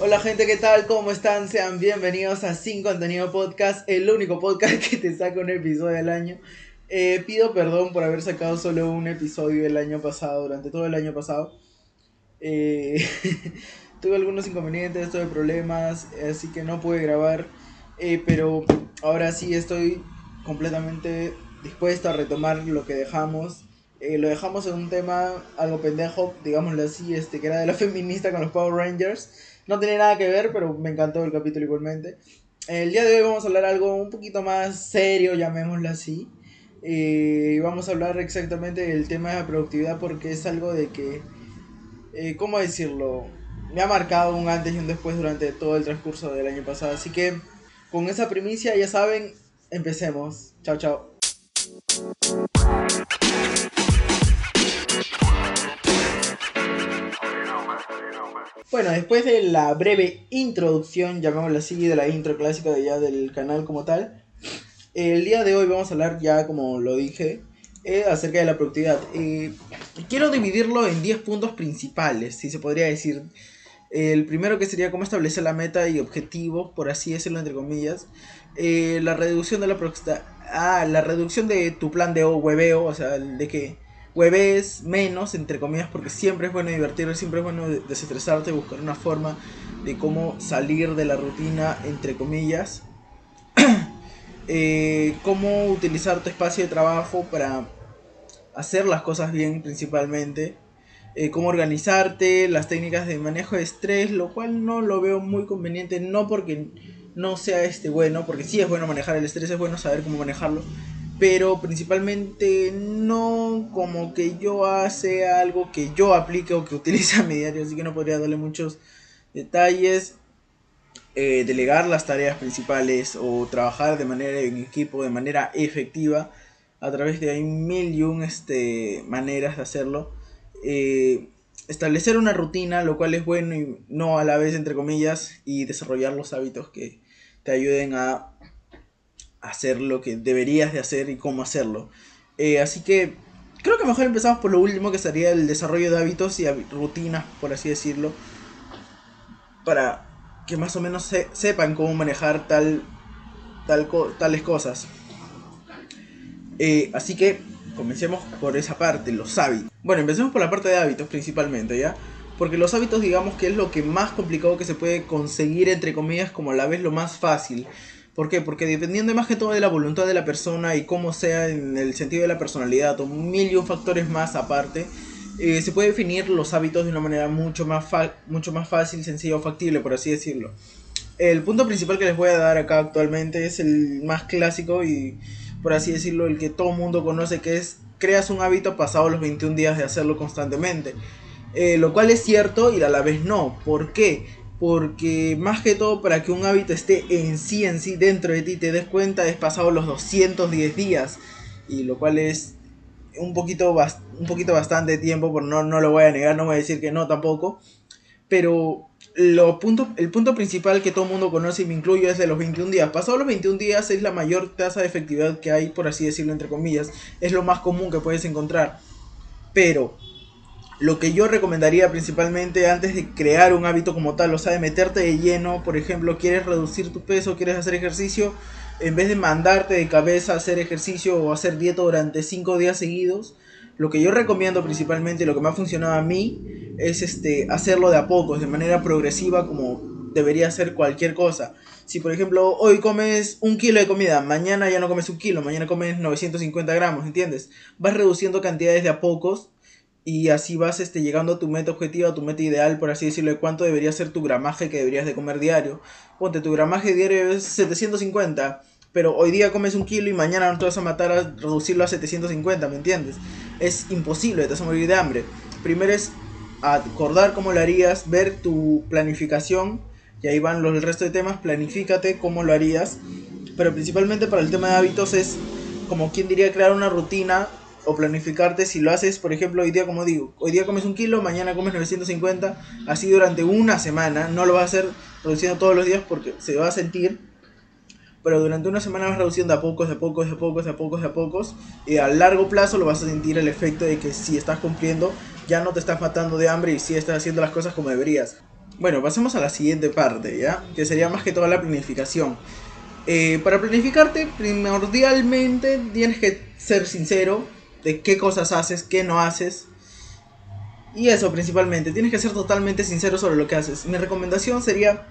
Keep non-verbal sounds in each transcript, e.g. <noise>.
Hola gente, ¿qué tal? ¿Cómo están? Sean bienvenidos a Sin Contenido Podcast, el único podcast <laughs> que te saca un episodio al año. Eh, pido perdón por haber sacado solo un episodio el año pasado, durante todo el año pasado. Eh, <laughs> tuve algunos inconvenientes, tuve problemas, así que no pude grabar. Eh, pero ahora sí estoy completamente dispuesto a retomar lo que dejamos. lo dejamos en un tema algo pendejo, digámoslo así, este, que era de la <laughs> feminista con los Power Rangers. No tiene nada que ver, pero me encantó el capítulo igualmente. El día de hoy vamos a hablar algo un poquito más serio, llamémoslo así. Y vamos a hablar exactamente del tema de la productividad porque es algo de que, eh, ¿cómo decirlo? Me ha marcado un antes y un después durante todo el transcurso del año pasado. Así que con esa primicia, ya saben, empecemos. Chao, chao. Bueno, después de la breve introducción, llamémosla así, de la intro clásica de ya del canal como tal, el día de hoy vamos a hablar ya, como lo dije, eh, acerca de la productividad. Eh, quiero dividirlo en 10 puntos principales, si se podría decir. El primero que sería cómo establecer la meta y objetivo, por así decirlo entre comillas. Eh, la reducción de la Ah, la reducción de tu plan de hueveo, o sea, de que hueves menos, entre comillas, porque siempre es bueno divertirte, siempre es bueno desestresarte, buscar una forma de cómo salir de la rutina, entre comillas. <clears throat> eh, cómo utilizar tu espacio de trabajo para hacer las cosas bien principalmente. Eh, cómo organizarte, las técnicas de manejo de estrés, lo cual no lo veo muy conveniente, no porque no sea este bueno, porque sí es bueno manejar el estrés, es bueno saber cómo manejarlo, pero principalmente no como que yo hace algo que yo aplique o que utilice a mi diario, así que no podría darle muchos detalles. Eh, delegar las tareas principales o trabajar de manera en equipo, de manera efectiva, a través de hay mil y un este, maneras de hacerlo. Eh, establecer una rutina, lo cual es bueno y no a la vez, entre comillas, y desarrollar los hábitos que te ayuden a hacer lo que deberías de hacer y cómo hacerlo. Eh, así que creo que mejor empezamos por lo último, que sería el desarrollo de hábitos y rutinas, por así decirlo, para que más o menos sepan cómo manejar tal, tal tales cosas. Eh, así que comencemos por esa parte, los hábitos. Bueno, empecemos por la parte de hábitos principalmente, ¿ya? Porque los hábitos digamos que es lo que más complicado que se puede conseguir, entre comillas, como a la vez lo más fácil. ¿Por qué? Porque dependiendo más que todo de la voluntad de la persona y cómo sea en el sentido de la personalidad o mil y un factores más aparte, eh, se puede definir los hábitos de una manera mucho más, mucho más fácil, sencilla o factible, por así decirlo. El punto principal que les voy a dar acá actualmente es el más clásico y, por así decirlo, el que todo mundo conoce, que es creas un hábito pasado los 21 días de hacerlo constantemente. Eh, lo cual es cierto y a la vez no. ¿Por qué? Porque más que todo para que un hábito esté en sí, en sí, dentro de ti, te des cuenta, es pasado los 210 días, y lo cual es un poquito, un poquito bastante tiempo, por no, no lo voy a negar, no voy a decir que no tampoco, pero lo punto, el punto principal que todo el mundo conoce y me incluyo es de los 21 días. Pasado los 21 días es la mayor tasa de efectividad que hay, por así decirlo, entre comillas, es lo más común que puedes encontrar, pero lo que yo recomendaría principalmente antes de crear un hábito como tal, o sea, de meterte de lleno, por ejemplo, quieres reducir tu peso, quieres hacer ejercicio, en vez de mandarte de cabeza a hacer ejercicio o hacer dieta durante 5 días seguidos, lo que yo recomiendo principalmente, lo que me ha funcionado a mí, es este, hacerlo de a pocos, de manera progresiva, como debería ser cualquier cosa. Si por ejemplo hoy comes un kilo de comida, mañana ya no comes un kilo, mañana comes 950 gramos, ¿entiendes? Vas reduciendo cantidades de a pocos y así vas este, llegando a tu meta objetiva, a tu meta ideal, por así decirlo, de cuánto debería ser tu gramaje que deberías de comer diario. Ponte, tu gramaje diario es 750, pero hoy día comes un kilo y mañana no te vas a matar a reducirlo a 750, ¿me entiendes? Es imposible, te vas a morir de hambre. Primero es acordar cómo lo harías, ver tu planificación, y ahí van los, el resto de temas, planifícate cómo lo harías, pero principalmente para el tema de hábitos es como quien diría crear una rutina o planificarte si lo haces, por ejemplo, hoy día, como digo, hoy día comes un kilo, mañana comes 950, así durante una semana, no lo vas a hacer reduciendo todos los días porque se va a sentir, pero durante una semana vas reduciendo a pocos, de pocos, de pocos, de pocos, de pocos, y a largo plazo lo vas a sentir el efecto de que si estás cumpliendo, ya no te estás matando de hambre y si estás haciendo las cosas como deberías. Bueno, pasemos a la siguiente parte, ¿ya? Que sería más que toda la planificación. Eh, para planificarte, primordialmente tienes que ser sincero de qué cosas haces, qué no haces. Y eso principalmente, tienes que ser totalmente sincero sobre lo que haces. Mi recomendación sería,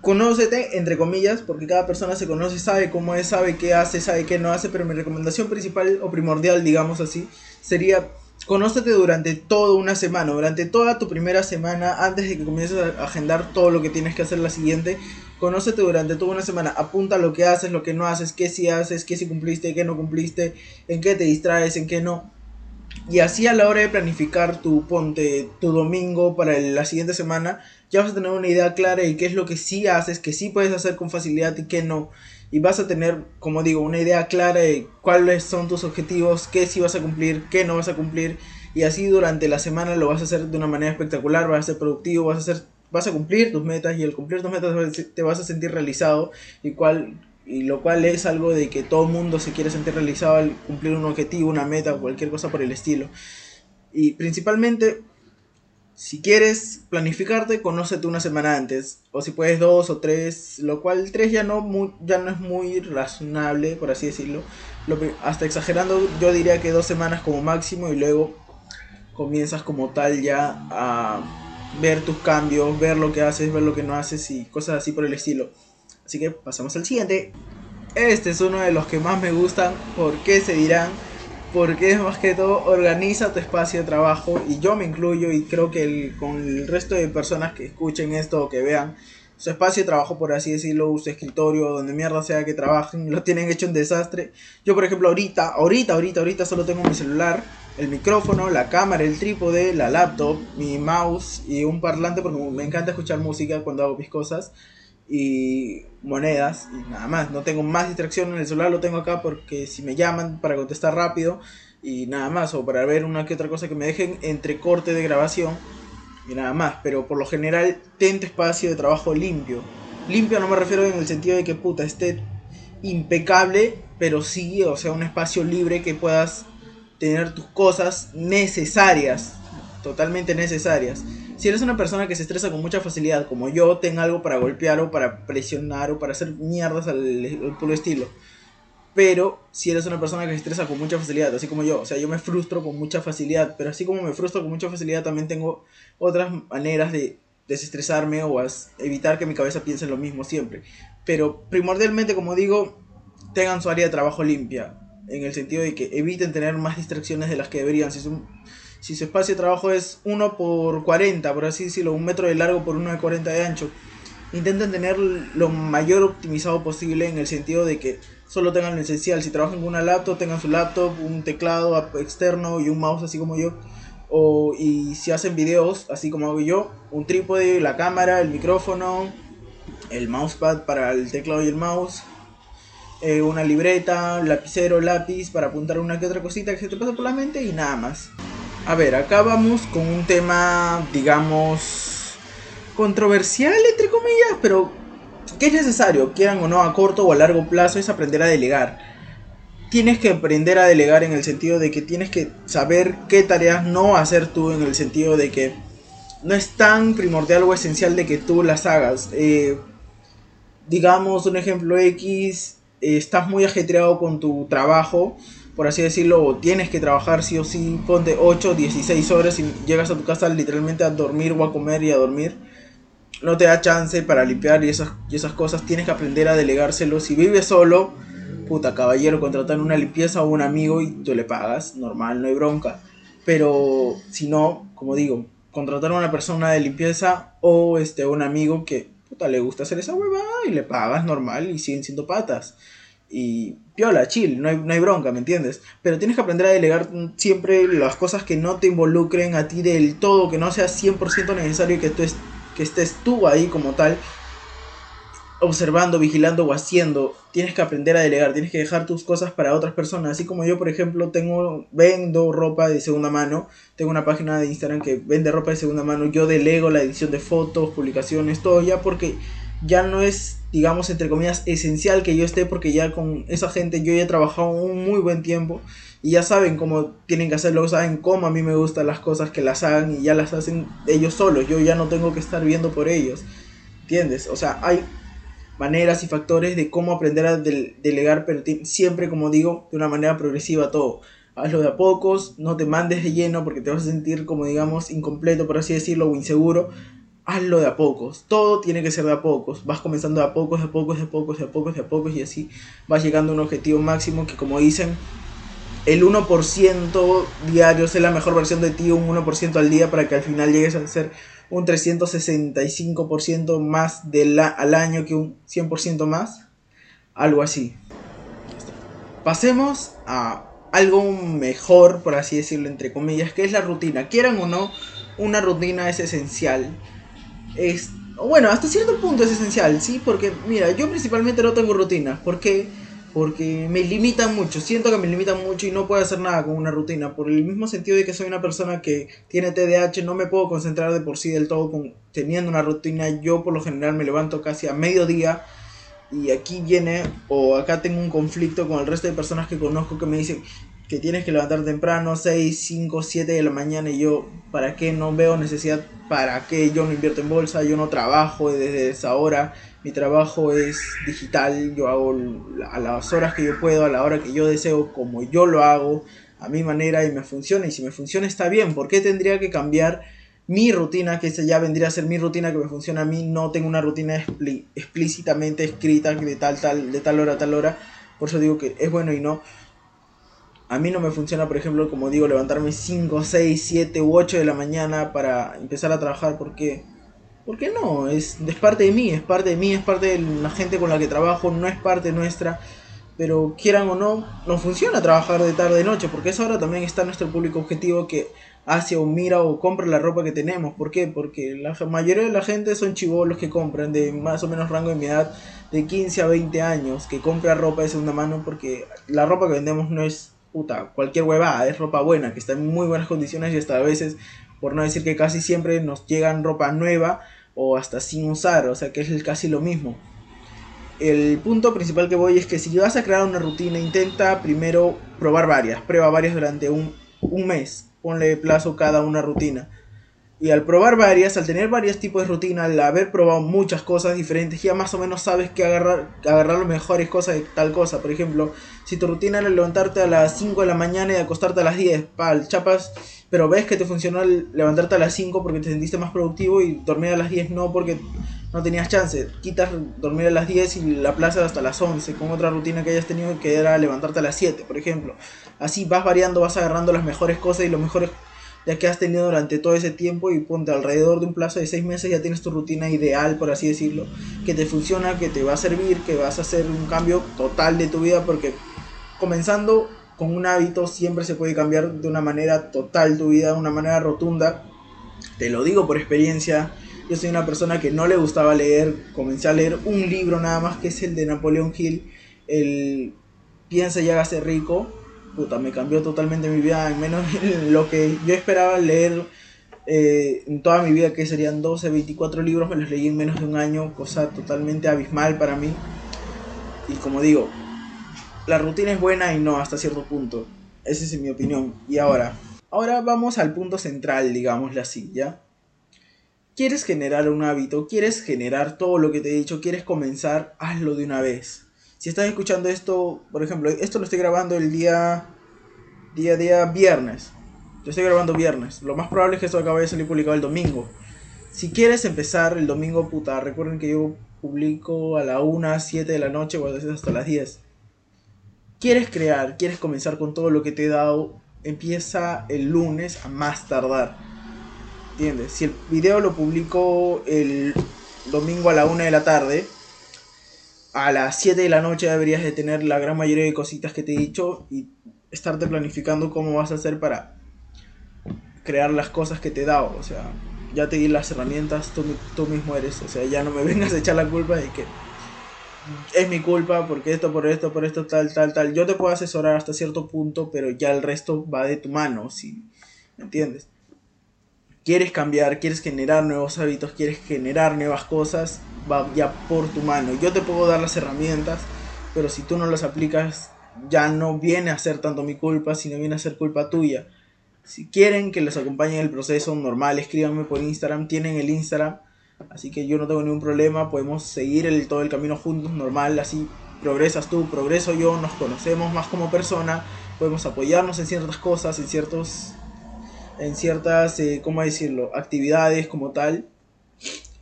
conócete, entre comillas, porque cada persona se conoce, sabe cómo es, sabe qué hace, sabe qué no hace, pero mi recomendación principal o primordial, digamos así, sería Conócete durante toda una semana, durante toda tu primera semana, antes de que comiences a agendar todo lo que tienes que hacer la siguiente. Conócete durante toda una semana, apunta lo que haces, lo que no haces, qué si haces, qué si cumpliste, qué no cumpliste, en qué te distraes, en qué no. Y así a la hora de planificar tu ponte, tu domingo para la siguiente semana, ya vas a tener una idea clara de qué es lo que sí haces, que sí puedes hacer con facilidad y qué no. Y vas a tener, como digo, una idea clara de cuáles son tus objetivos, qué sí vas a cumplir, qué no vas a cumplir. Y así durante la semana lo vas a hacer de una manera espectacular, vas a ser productivo, vas a hacer vas a cumplir tus metas y al cumplir tus metas te vas a sentir realizado y cual y lo cual es algo de que todo mundo se quiere sentir realizado al cumplir un objetivo, una meta cualquier cosa por el estilo. Y principalmente si quieres planificarte, conócete una semana antes. O si puedes dos o tres, lo cual tres ya no, ya no es muy razonable, por así decirlo. Lo, hasta exagerando, yo diría que dos semanas como máximo y luego comienzas como tal ya a ver tus cambios, ver lo que haces, ver lo que no haces y cosas así por el estilo. Así que pasamos al siguiente. Este es uno de los que más me gustan. ¿Por qué se dirán? porque es más que todo organiza tu espacio de trabajo y yo me incluyo y creo que con el resto de personas que escuchen esto o que vean su espacio de trabajo, por así decirlo, su escritorio, donde mierda sea que trabajen, <laughs> lo tienen hecho un desastre. Yo, por ejemplo, ahorita, ahorita, ahorita, ahorita solo tengo mi celular, el micrófono, la cámara, el trípode, la laptop, mi mouse y un parlante porque me encanta escuchar música cuando hago mis cosas y monedas y nada más. No tengo más distracción en el celular, lo tengo acá porque si me llaman para contestar rápido y nada más, o para ver una que otra cosa que me dejen entre corte de grabación y nada más. Pero por lo general, tente espacio de trabajo limpio. Limpio no me refiero en el sentido de que puta esté impecable, pero sí, o sea, un espacio libre que puedas tener tus cosas necesarias, totalmente necesarias si eres una persona que se estresa con mucha facilidad, como yo, ten algo para golpear o para presionar o para hacer mierdas al, puro estilo. Pero si eres una persona que se estresa con mucha facilidad, así como yo, o sea, yo me frustro con mucha facilidad, pero así como me frustro con mucha facilidad, también tengo otras maneras de desestresarme o evitar que mi cabeza piense lo mismo siempre. Pero primordialmente, como digo, tengan su área de trabajo limpia, en el sentido de que eviten tener más distracciones de las que deberían. Si son si su espacio de trabajo es 1 por 40, por así decirlo, un metro de largo por 1 de 40 de ancho, intenten tener lo mayor optimizado posible en el sentido de que solo tengan lo esencial. Si trabajan con una laptop, tengan su laptop, un teclado externo y un mouse así como yo. O, y si hacen videos, así como hago yo, un trípode, la cámara, el micrófono, el mousepad para el teclado y el mouse, eh, una libreta, lapicero, lápiz para apuntar una que otra cosita que se te pasa por la mente y nada más. A ver, acá vamos con un tema, digamos, controversial, entre comillas, pero que es necesario, quieran o no, a corto o a largo plazo, es aprender a delegar. Tienes que aprender a delegar en el sentido de que tienes que saber qué tareas no hacer tú, en el sentido de que no es tan primordial o esencial de que tú las hagas. Eh, digamos, un ejemplo X, estás muy ajetreado con tu trabajo por así decirlo, tienes que trabajar sí o sí, ponte 8, 16 horas y llegas a tu casa literalmente a dormir o a comer y a dormir. No te da chance para limpiar y esas, y esas cosas, tienes que aprender a delegárselo. Si vives solo, puta caballero, contratar una limpieza o un amigo y tú le pagas, normal, no hay bronca. Pero si no, como digo, contratar a una persona de limpieza o este, un amigo que le gusta hacer esa huevada y le pagas normal y siguen siendo patas y piola, chill, no hay, no hay bronca, ¿me entiendes? Pero tienes que aprender a delegar siempre las cosas que no te involucren a ti del todo, que no sea 100% necesario que, que estés tú ahí como tal, observando, vigilando o haciendo. Tienes que aprender a delegar, tienes que dejar tus cosas para otras personas. Así como yo, por ejemplo, tengo, vendo ropa de segunda mano, tengo una página de Instagram que vende ropa de segunda mano, yo delego la edición de fotos, publicaciones, todo ya porque ya no es, digamos, entre comillas, esencial que yo esté porque ya con esa gente yo ya he trabajado un muy buen tiempo y ya saben cómo tienen que hacerlo, saben cómo a mí me gustan las cosas que las hagan y ya las hacen ellos solos, yo ya no tengo que estar viendo por ellos, ¿entiendes? O sea, hay maneras y factores de cómo aprender a delegar, pero siempre, como digo, de una manera progresiva todo. Hazlo de a pocos, no te mandes de lleno porque te vas a sentir como digamos incompleto, por así decirlo, o inseguro. Hazlo de a pocos, todo tiene que ser de a pocos. Vas comenzando de a pocos, de a pocos, de a pocos, de a pocos, de a pocos y así vas llegando a un objetivo máximo que como dicen, el 1% diario es la mejor versión de ti, un 1% al día para que al final llegues a ser un 365% más al año que un 100% más. Algo así. Pasemos a algo mejor, por así decirlo, entre comillas, que es la rutina. Quieran o no, una rutina es esencial. Es, bueno, hasta cierto punto es esencial, ¿sí? Porque, mira, yo principalmente no tengo rutina. ¿Por qué? porque me limitan mucho, siento que me limitan mucho y no puedo hacer nada con una rutina, por el mismo sentido de que soy una persona que tiene TDAH, no me puedo concentrar de por sí del todo con, teniendo una rutina, yo por lo general me levanto casi a mediodía y aquí viene, o acá tengo un conflicto con el resto de personas que conozco que me dicen que tienes que levantar temprano, 6, 5, 7 de la mañana y yo, ¿para qué? No veo necesidad, ¿para qué? Yo no invierto en bolsa, yo no trabajo desde esa hora mi trabajo es digital, yo hago a las horas que yo puedo, a la hora que yo deseo, como yo lo hago, a mi manera y me funciona. Y si me funciona está bien, ¿por qué tendría que cambiar mi rutina, que esa ya vendría a ser mi rutina que me funciona a mí? No tengo una rutina explícitamente escrita de tal, tal, de tal hora a tal hora. Por eso digo que es bueno y no. A mí no me funciona, por ejemplo, como digo, levantarme 5, 6, 7 u 8 de la mañana para empezar a trabajar porque ¿Por qué no? Es, parte de mí, es parte de mí, es parte de la gente con la que trabajo, no es parte nuestra. Pero quieran o no, no funciona trabajar de tarde de noche, porque esa hora también está nuestro público objetivo que hace o mira o compra la ropa que tenemos. ¿Por qué? Porque la mayoría de la gente son chivolos que compran de más o menos rango de mi edad, de 15 a 20 años, que compra ropa de segunda mano, porque la ropa que vendemos no es puta, cualquier huevada, es ropa buena, que está en muy buenas condiciones y hasta a veces por no decir que casi siempre nos llegan ropa nueva o hasta sin usar, o sea que es casi lo mismo. El punto principal que voy es que si vas a crear una rutina, intenta primero probar varias, prueba varias durante un, un mes, ponle plazo cada una rutina. Y al probar varias, al tener varios tipos de rutina, al haber probado muchas cosas diferentes, ya más o menos sabes que agarrar, agarrar las mejores cosas de tal cosa. Por ejemplo, si tu rutina era levantarte a las 5 de la mañana y acostarte a las 10, pal, chapas pero ves que te funcionó levantarte a las 5 porque te sentiste más productivo y dormir a las 10 no porque no tenías chance. Quitas dormir a las 10 y la plaza hasta las 11 con otra rutina que hayas tenido que era levantarte a las 7, por ejemplo. Así vas variando, vas agarrando las mejores cosas y lo mejores ya que has tenido durante todo ese tiempo y ponte alrededor de un plazo de 6 meses ya tienes tu rutina ideal, por así decirlo, que te funciona, que te va a servir, que vas a hacer un cambio total de tu vida porque comenzando con un hábito siempre se puede cambiar de una manera total tu vida, de una manera rotunda. Te lo digo por experiencia. Yo soy una persona que no le gustaba leer. Comencé a leer un libro nada más que es el de Napoleón Hill. El Piensa y hágase rico. Puta, me cambió totalmente mi vida. En menos <laughs> lo que yo esperaba leer eh, en toda mi vida, que serían 12, 24 libros, me los leí en menos de un año. Cosa totalmente abismal para mí. Y como digo, la rutina es buena y no hasta cierto punto. Esa es mi opinión. Y ahora, ahora vamos al punto central, digámosle así, ¿ya? ¿Quieres generar un hábito? ¿Quieres generar todo lo que te he dicho? ¿Quieres comenzar? Hazlo de una vez. Si estás escuchando esto, por ejemplo, esto lo estoy grabando el día día día viernes. Yo estoy grabando viernes. Lo más probable es que esto acabe de salir publicado el domingo. Si quieres empezar el domingo, puta, recuerden que yo publico a la 1, 7 de la noche o a veces hasta las 10 quieres crear, quieres comenzar con todo lo que te he dado, empieza el lunes a más tardar. ¿Entiendes? Si el video lo publico el domingo a la 1 de la tarde, a las 7 de la noche deberías de tener la gran mayoría de cositas que te he dicho y estarte planificando cómo vas a hacer para crear las cosas que te he dado. O sea, ya te di las herramientas, tú, tú mismo eres. O sea, ya no me <laughs> vengas a echar la culpa de que es mi culpa porque esto, por esto, por esto, tal, tal, tal. Yo te puedo asesorar hasta cierto punto, pero ya el resto va de tu mano, si ¿me entiendes? Quieres cambiar, quieres generar nuevos hábitos, quieres generar nuevas cosas, va ya por tu mano. Yo te puedo dar las herramientas, pero si tú no las aplicas, ya no viene a ser tanto mi culpa, sino viene a ser culpa tuya. Si quieren que les acompañe en el proceso normal, escríbanme por Instagram, tienen el Instagram, así que yo no tengo ningún problema, podemos seguir todo el camino juntos, normal, así progresas tú, progreso yo, nos conocemos más como persona, podemos apoyarnos en ciertas cosas, en ciertos en ciertas, eh, ¿cómo decirlo?, actividades como tal.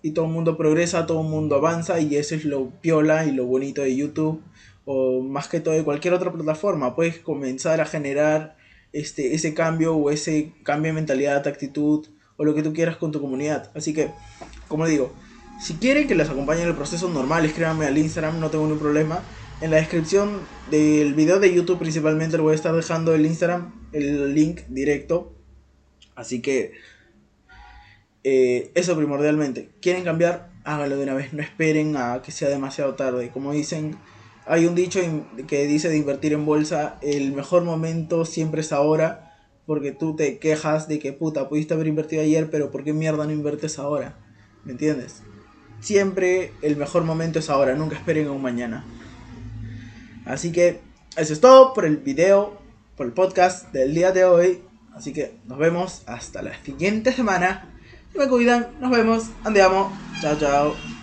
Y todo el mundo progresa, todo el mundo avanza y eso es lo piola y lo bonito de YouTube o más que todo de cualquier otra plataforma. Puedes comenzar a generar este, ese cambio o ese cambio de mentalidad, actitud o lo que tú quieras con tu comunidad. Así que, como digo, si quieren que les acompañe en el proceso normal, escríbanme al Instagram, no tengo ningún problema. En la descripción del video de YouTube principalmente le voy a estar dejando el Instagram, el link directo Así que eh, eso primordialmente. ¿Quieren cambiar? Háganlo de una vez. No esperen a que sea demasiado tarde. Como dicen, hay un dicho que dice de invertir en bolsa, el mejor momento siempre es ahora. Porque tú te quejas de que puta, pudiste haber invertido ayer, pero ¿por qué mierda no inviertes ahora? ¿Me entiendes? Siempre el mejor momento es ahora, nunca esperen a un mañana. Así que eso es todo por el video, por el podcast del día de hoy. Así que nos vemos hasta la siguiente semana. Me cuidan, nos vemos, andiamo. Chao, chao.